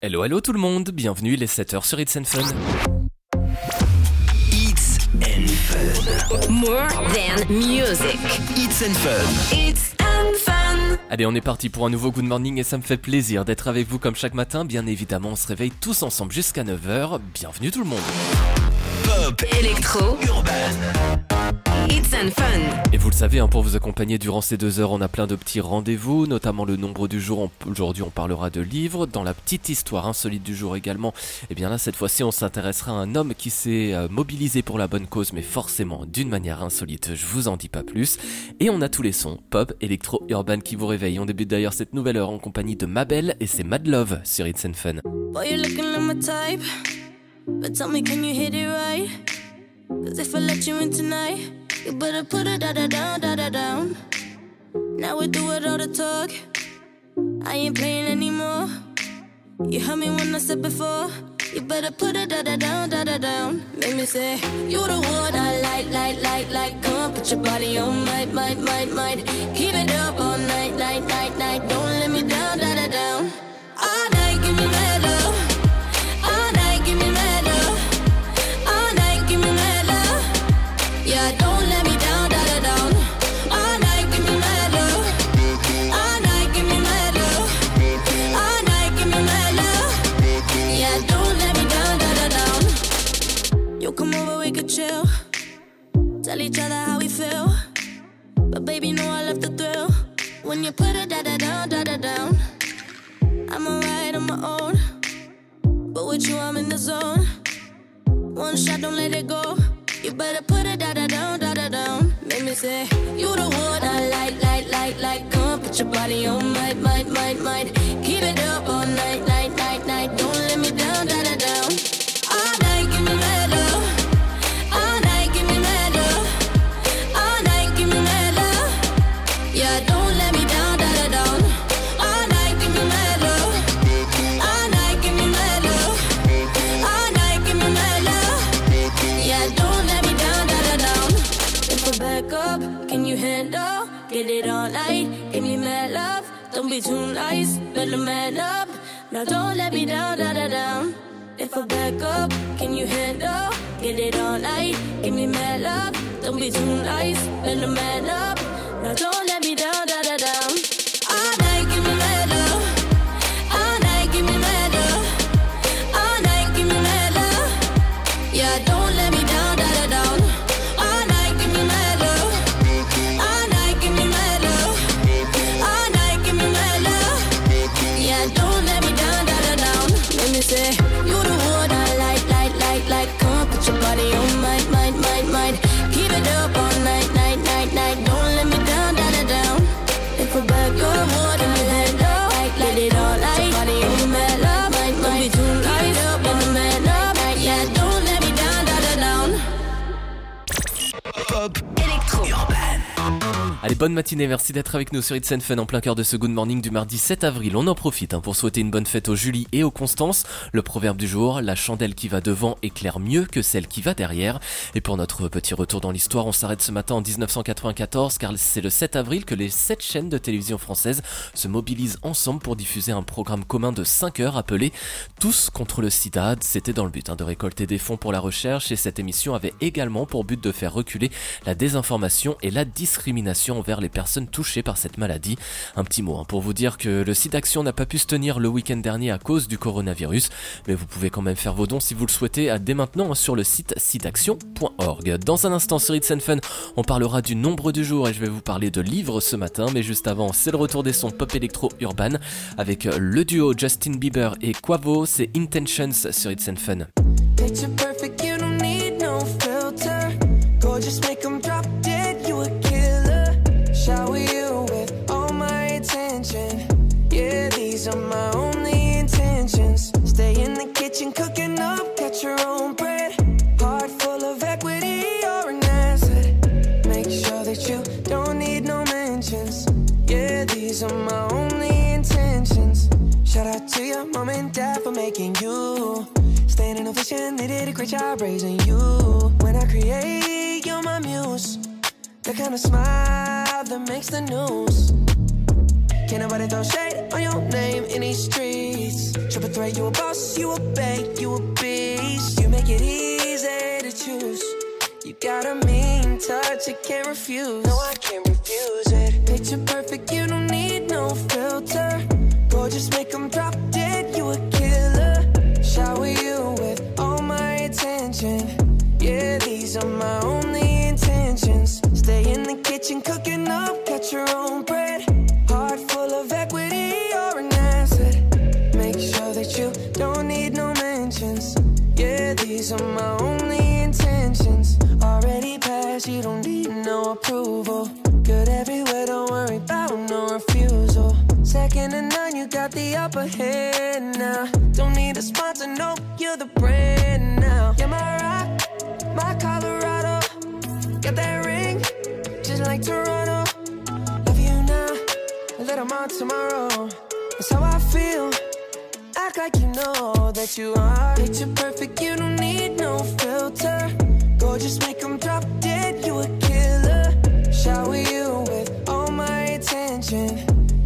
Hello, hello tout le monde, bienvenue les 7h sur It's and Fun. It's and Fun. More than music. It's and Fun. It's and fun. Allez, on est parti pour un nouveau Good Morning et ça me fait plaisir d'être avec vous comme chaque matin. Bien évidemment, on se réveille tous ensemble jusqu'à 9h. Bienvenue tout le monde. Pop. Electro. Urban. It's and fun. Et vous le savez, hein, pour vous accompagner durant ces deux heures, on a plein de petits rendez-vous, notamment le nombre du jour. Aujourd'hui, on parlera de livres. Dans la petite histoire insolite du jour également, et bien là, cette fois-ci, on s'intéressera à un homme qui s'est euh, mobilisé pour la bonne cause, mais forcément d'une manière insolite. Je vous en dis pas plus. Et on a tous les sons, pop, électro, urban qui vous réveillent. On débute d'ailleurs cette nouvelle heure en compagnie de Mabel et c'est Mad Love sur It's and Fun. Boy, you're looking like my type? But tell me, can you hit it right? Cause if I let you in tonight, you better put it da da down, da da down. Now we do it all the talk. I ain't playing anymore. You heard me when I said before. You better put it da da down, da da down. Make me say, You the one I like, like, like, like. Come on, put your body on, might, might, might, might. Keep it up all night, night, night, night. Don't When you put it da da down, da da down. I'm alright on my own. But with you, I'm in the zone. One shot, don't let it go. You better put it da da down, da da down. Make me say, You the one I like, like, like, like. Come on, put your body on, might, might, might, might. Keep it up all night, Get it all night, give me mad love. Don't be too nice, better man up. Now don't let me down, da da down. If I back up, can you handle? Get it all night, give me mad love. Don't be too nice, better man up. Now don't let me down, da da Allez, bonne matinée, merci d'être avec nous sur It's and en plein cœur de ce Good Morning du mardi 7 avril. On en profite hein, pour souhaiter une bonne fête aux Julie et aux Constance. Le proverbe du jour, la chandelle qui va devant éclaire mieux que celle qui va derrière. Et pour notre petit retour dans l'histoire, on s'arrête ce matin en 1994 car c'est le 7 avril que les 7 chaînes de télévision françaises se mobilisent ensemble pour diffuser un programme commun de 5 heures appelé Tous contre le sida. C'était dans le but hein, de récolter des fonds pour la recherche et cette émission avait également pour but de faire reculer la désinformation et la discrimination envers les personnes touchées par cette maladie. Un petit mot hein, pour vous dire que le site Action n'a pas pu se tenir le week-end dernier à cause du coronavirus, mais vous pouvez quand même faire vos dons si vous le souhaitez dès maintenant hein, sur le site siteaction.org. Dans un instant sur It's and Fun, on parlera du nombre du jour et je vais vous parler de livres ce matin, mais juste avant, c'est le retour des sons pop électro urban avec le duo Justin Bieber et Quavo, c'est Intentions sur It's Fun. Job raising you. When I create, you're my muse. The kind of smile that makes the news. Can't nobody throw shade on your name in these streets. Triple threat, you a boss, you a bank, you a beast. You make it easy to choose. You got a mean touch, I can't refuse. No, I can't refuse it. Picture perfect, you don't need no filter. Gorgeous, make them drop these are my only intentions. Stay in the kitchen, cooking up, cut your own bread. Heart full of equity, you're an asset. Make sure that you don't need no mentions. Yeah, these are my only intentions. Already passed, you don't need no approval. Good everywhere, don't worry about no refusal. Second to none, you got the upper hand now. Don't need a sponsor, no, you're the brand my Colorado. Got that ring, just like Toronto. Love you now, little more tomorrow. That's how I feel. Act like you know that you are. Picture perfect, you don't need no filter. Gorgeous, make them drop dead, you a killer. Shower you with all my attention.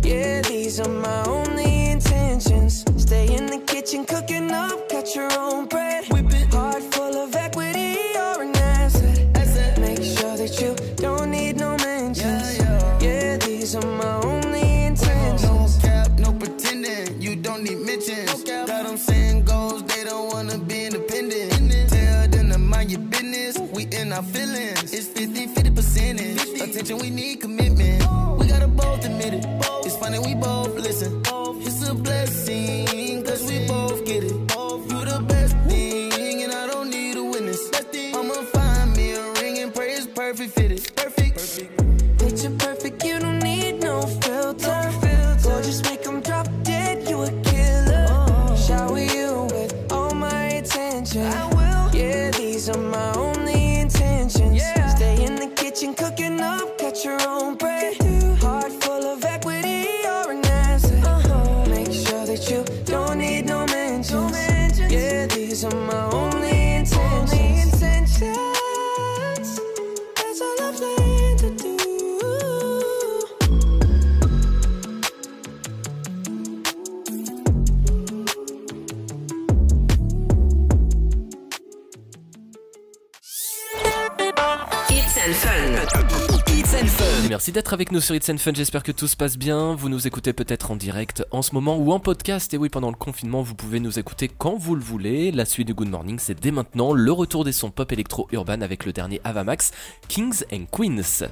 Yeah, these are my only intentions. Stay in the kitchen, cooking up, cut your own bread. Whip in our feelings. It's 50 50 percentage. Attention, we need commitment. We gotta both admit it. It's funny, we both listen. D'être avec nous sur It's and Fun, j'espère que tout se passe bien. Vous nous écoutez peut-être en direct en ce moment ou en podcast. Et oui, pendant le confinement, vous pouvez nous écouter quand vous le voulez. La suite du Good Morning, c'est dès maintenant le retour des sons pop électro urban avec le dernier Avamax, Kings and Queens.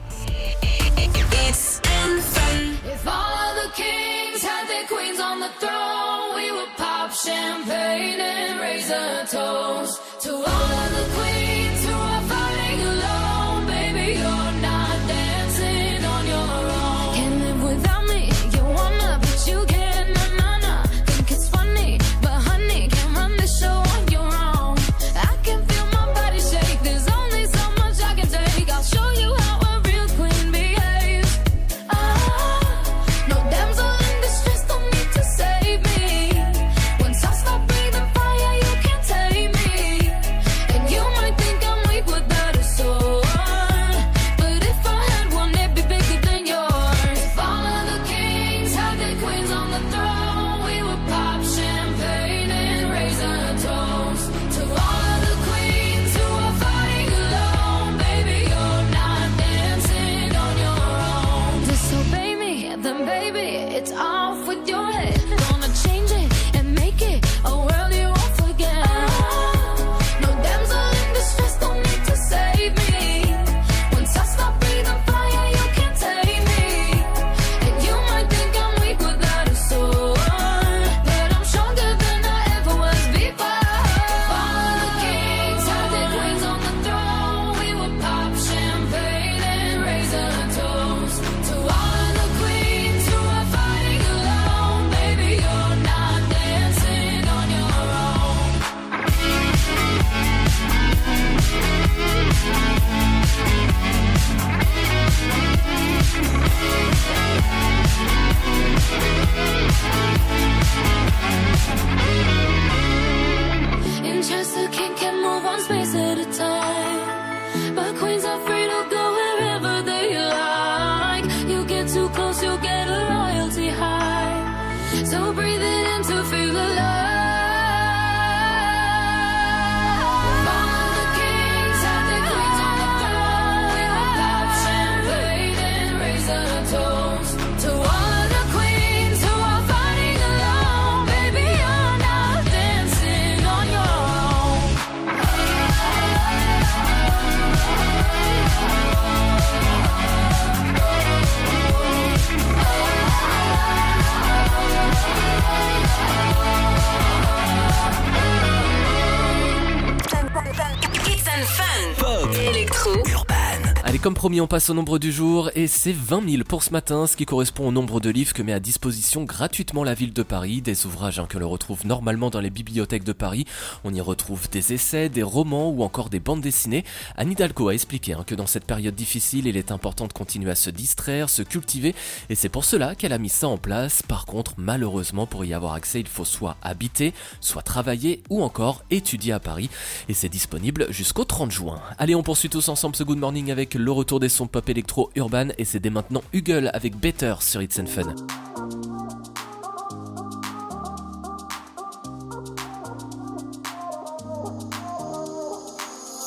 Comme promis, on passe au nombre du jour et c'est 20 000 pour ce matin, ce qui correspond au nombre de livres que met à disposition gratuitement la ville de Paris. Des ouvrages hein, que l'on retrouve normalement dans les bibliothèques de Paris. On y retrouve des essais, des romans ou encore des bandes dessinées. Anne Hidalgo a expliqué hein, que dans cette période difficile, il est important de continuer à se distraire, se cultiver et c'est pour cela qu'elle a mis ça en place. Par contre, malheureusement, pour y avoir accès, il faut soit habiter, soit travailler ou encore étudier à Paris. Et c'est disponible jusqu'au 30 juin. Allez, on poursuit tous ensemble ce Good Morning avec le retour des sons pop électro urban et c'est dès maintenant Hugo avec Better sur It's and Fun.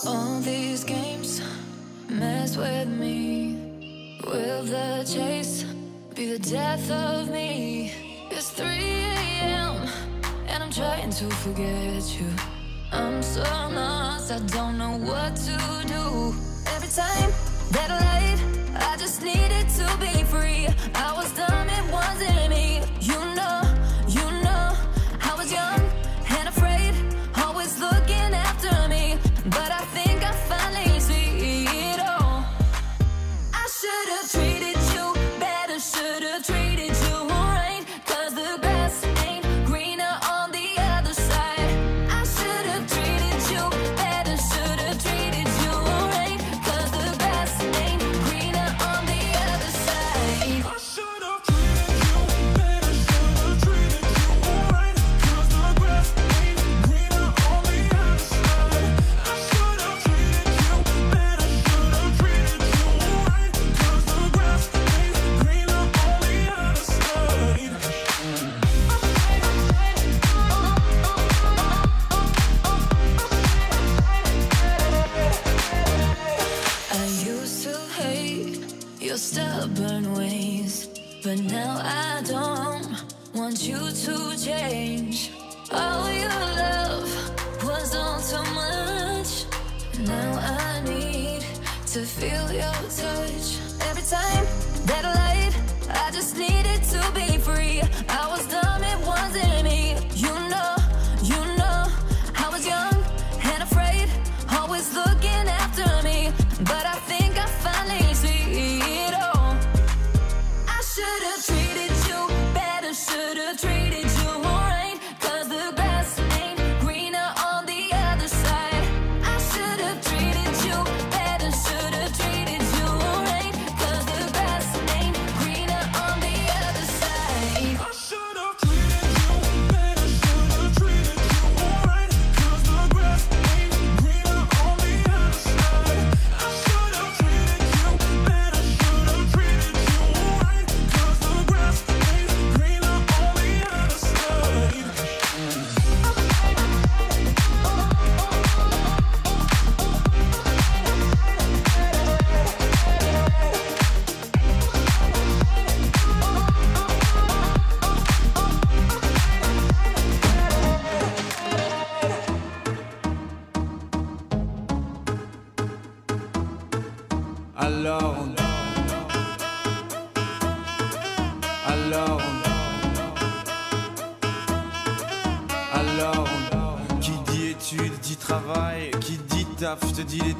All these games mess with me. Will the chase be the death of me? It's 3 a.m. and I'm trying to forget you. I'm so lost, I don't know what to do. Every time that light, I just needed to be free. I was dumb, it wasn't me. But now I don't want you to change. All your love was all too much. Now I need to feel your touch. Every time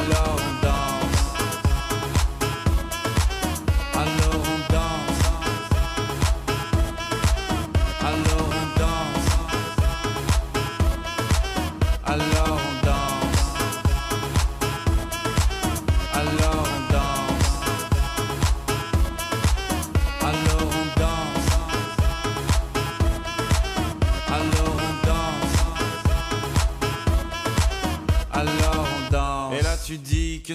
alone.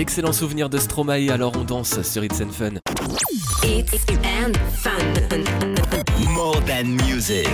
L'excellent souvenir de Stromae, alors on danse sur It's. It's and fun. More than music.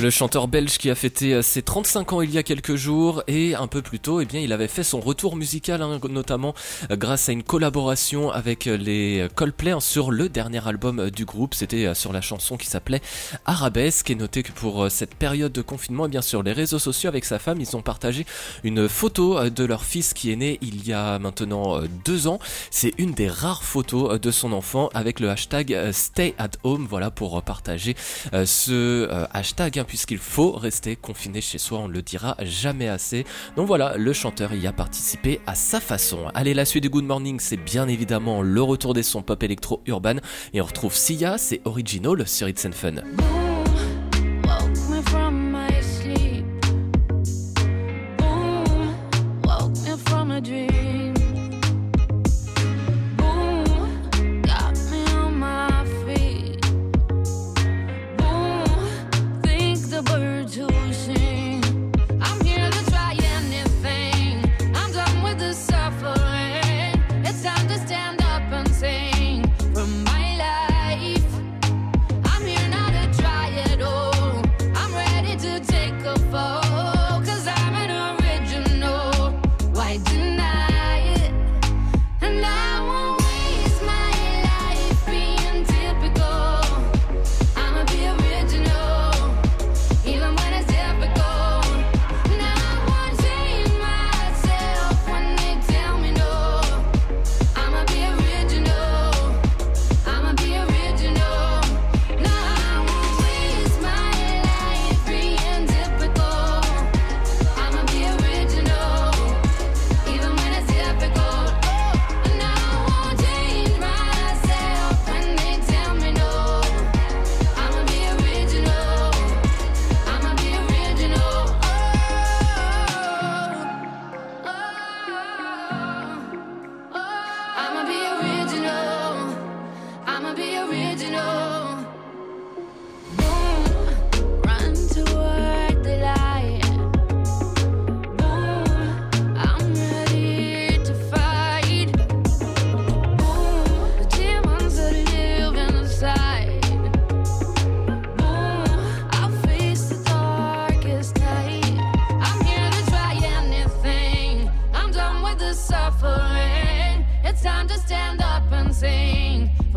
Le chanteur belge qui a fêté euh, ses 35 ans il y a quelques jours et un peu plus tôt, eh bien, il avait fait son retour musical, hein, notamment euh, grâce à une collaboration avec euh, les Coldplay hein, sur le dernier album du groupe. C'était sur la chanson qui s'appelait Arabesque. Et notez que pour cette période de confinement, eh bien, sur les réseaux sociaux avec sa femme, ils ont partagé une photo de leur fils qui est né il y a maintenant deux ans. C'est une des rares photos de son enfant avec le hashtag Stay at Home. Voilà pour partager euh, ce euh, hashtag, hein, puisqu'il faut rester confiné chez soi, on le dira jamais assez. Donc voilà, le chanteur y a participé à sa façon. Allez, la suite du Good Morning, c'est bien évidemment le retour des sons pop électro urban. Et on retrouve Sia, c'est Original sur It's Fun.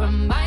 from my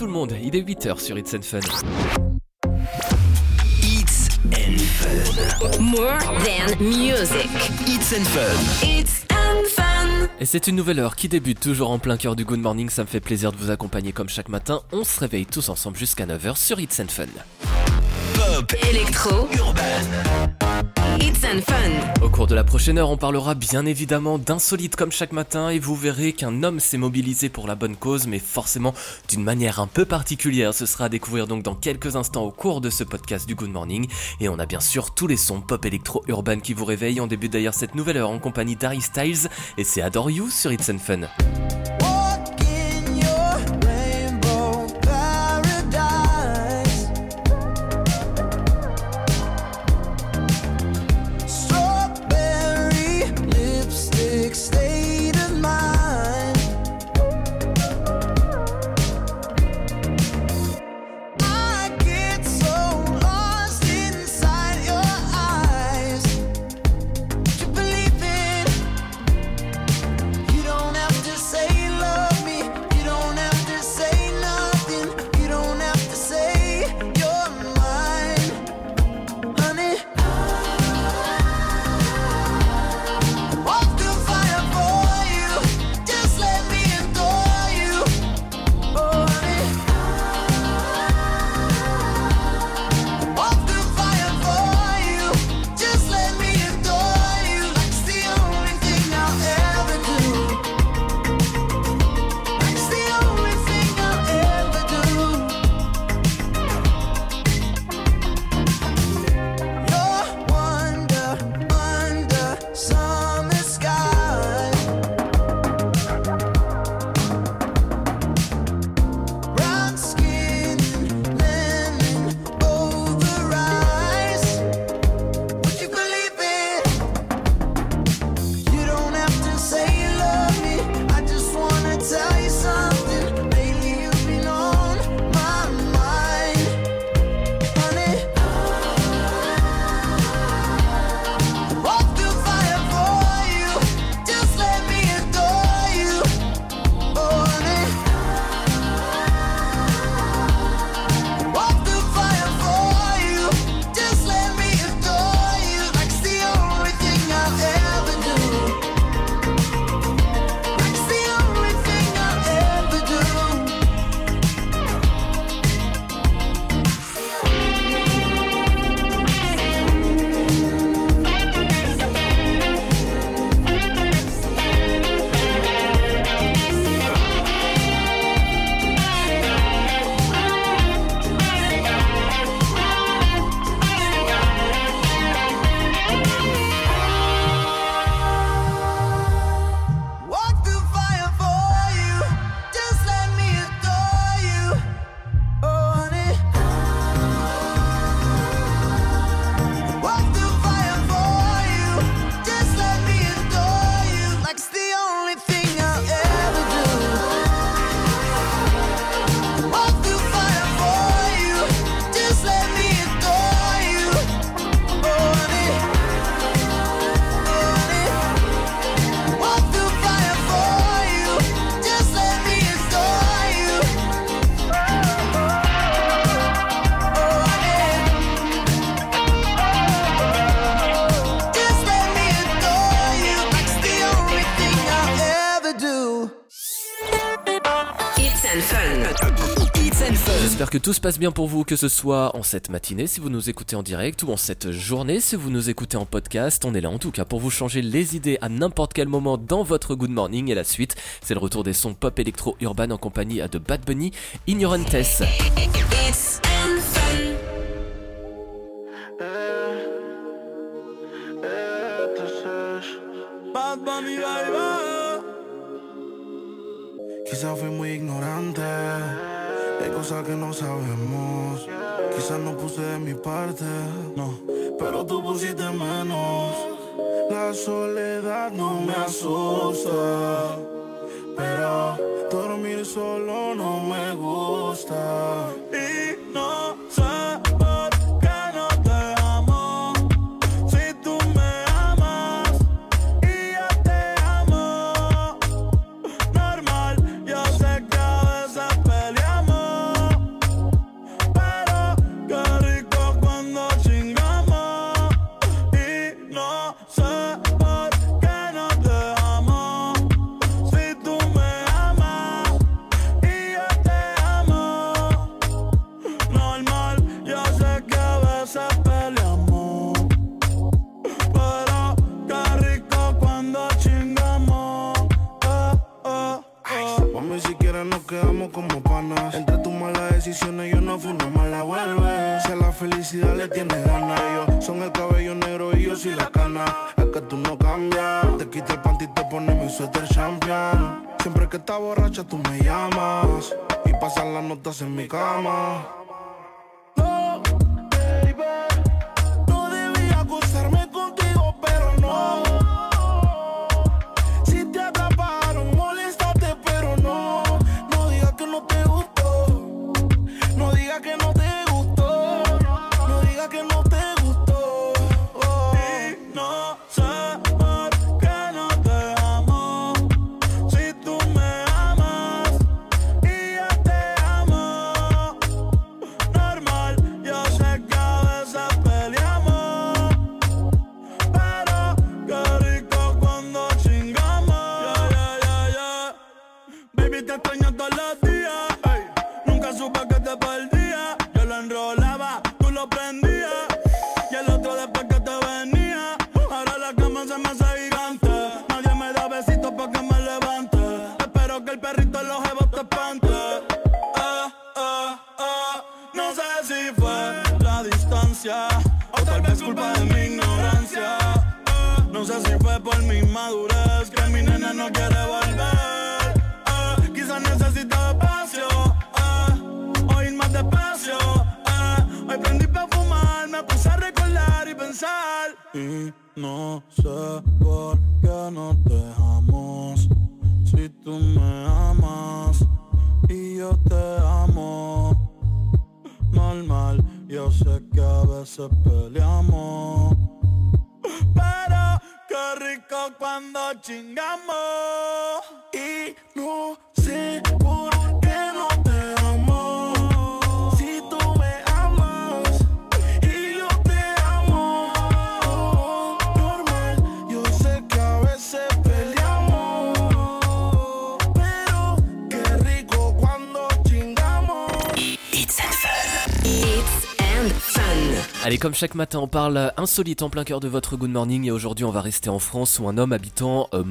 tout le monde, il est 8h sur It's and Fun. It's and Fun. More than music. It's and Fun. It's and fun. Et c'est une nouvelle heure qui débute toujours en plein cœur du Good Morning, ça me fait plaisir de vous accompagner comme chaque matin. On se réveille tous ensemble jusqu'à 9h sur It's and Fun. Pop. Electro. Urban. It's and fun. Au cours de la prochaine heure, on parlera bien évidemment d'insolites comme chaque matin et vous verrez qu'un homme s'est mobilisé pour la bonne cause, mais forcément d'une manière un peu particulière. Ce sera à découvrir donc dans quelques instants au cours de ce podcast du Good Morning. Et on a bien sûr tous les sons pop électro urban qui vous réveillent. On débute d'ailleurs cette nouvelle heure en compagnie d'Harry Styles et c'est Adore You sur It's Fun. J'espère que tout se passe bien pour vous, que ce soit en cette matinée si vous nous écoutez en direct ou en cette journée si vous nous écoutez en podcast. On est là en tout cas pour vous changer les idées à n'importe quel moment dans votre good morning. Et la suite, c'est le retour des sons pop électro urban en compagnie de Bad Bunny, Ignorantes. Cosas que no sabemos. Quizás no puse de mi parte, no, pero tú pusiste menos. La soledad no me asusta, pero dormir solo no me gusta. Y no sé yo sé que a veces peleamos. Pero qué rico cuando chingamos. Y no sé Allez, comme chaque matin, on parle insolite en plein cœur de votre Good Morning et aujourd'hui, on va rester en France où un homme habitant euh,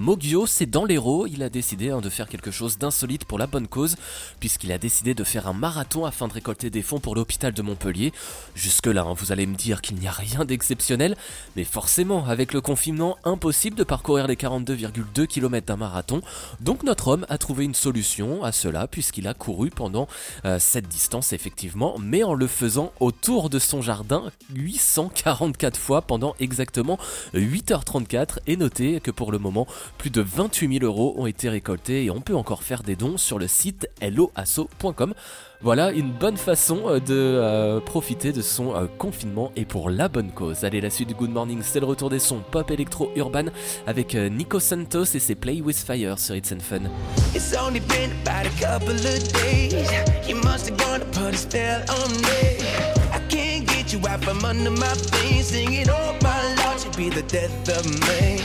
c'est dans l'Hérault, il a décidé hein, de faire quelque chose d'insolite pour la bonne cause puisqu'il a décidé de faire un marathon afin de récolter des fonds pour l'hôpital de Montpellier. Jusque-là, hein, vous allez me dire qu'il n'y a rien d'exceptionnel, mais forcément, avec le confinement, impossible de parcourir les 42,2 km d'un marathon. Donc notre homme a trouvé une solution à cela puisqu'il a couru pendant euh, cette distance effectivement, mais en le faisant autour de son jardin 844 fois pendant exactement 8h34 et notez que pour le moment plus de 28 000 euros ont été récoltés et on peut encore faire des dons sur le site helloasso.com. Voilà une bonne façon euh, de euh, profiter de son euh, confinement et pour la bonne cause. Allez, la suite du Good Morning, c'est le retour des sons pop électro urban avec Nico Santos et ses Play with Fire sur It's and Fun. Get you out from under my feet. Singing, oh my lord, you be the death of me.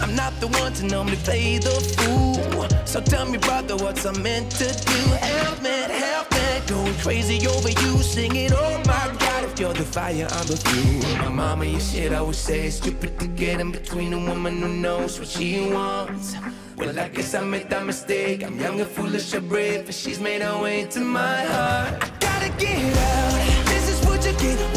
I'm not the one to normally play the fool. So tell me, brother, what's I meant to do? Help me, help me. Going crazy over you. Singing, oh my god, if you're the fire, I'm the fuel. My mama, you shit, I would say it's stupid to get in between a woman who knows what she wants. Well, I guess I made that mistake. I'm young and foolish, or brave, but she's made her way into my heart. I gotta get out. This is what you get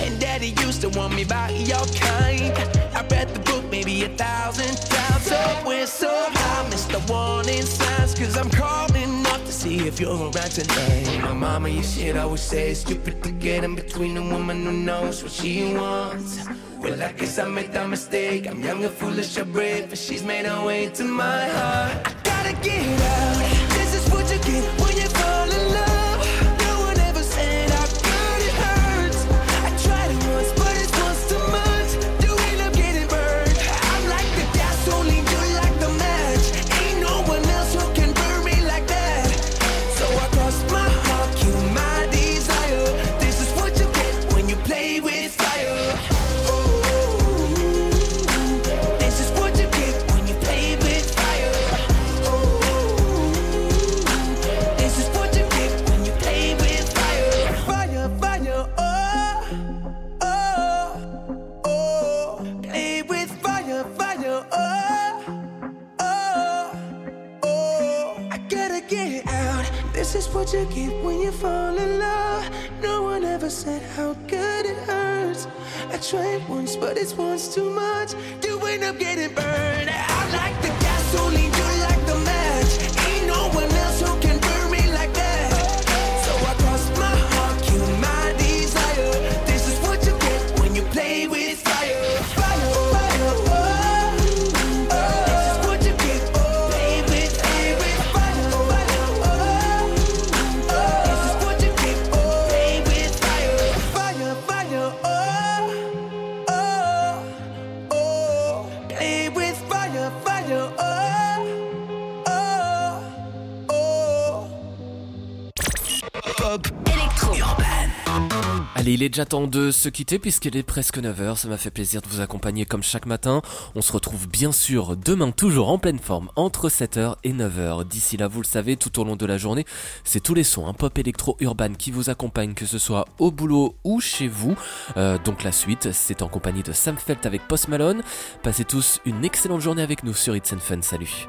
And daddy used to want me by your kind. I read the book maybe a thousand times. So we're so high, Mr. Warning Signs, cause I'm calling up to see if you're around tonight. My mama, you shit, always say it's stupid to get in between a woman who knows what she wants. Well, I guess I made that mistake. I'm young and foolish, or brave, but she's made her way to my heart. I gotta get out. Allez, il est déjà temps de se quitter puisqu'il est presque 9h. Ça m'a fait plaisir de vous accompagner comme chaque matin. On se retrouve bien sûr demain toujours en pleine forme entre 7h et 9h. D'ici là, vous le savez, tout au long de la journée, c'est tous les sons, un pop électro urban qui vous accompagne, que ce soit au boulot ou chez vous. Euh, donc la suite, c'est en compagnie de Sam Felt avec Post Malone. Passez tous une excellente journée avec nous sur It's and Fun. Salut.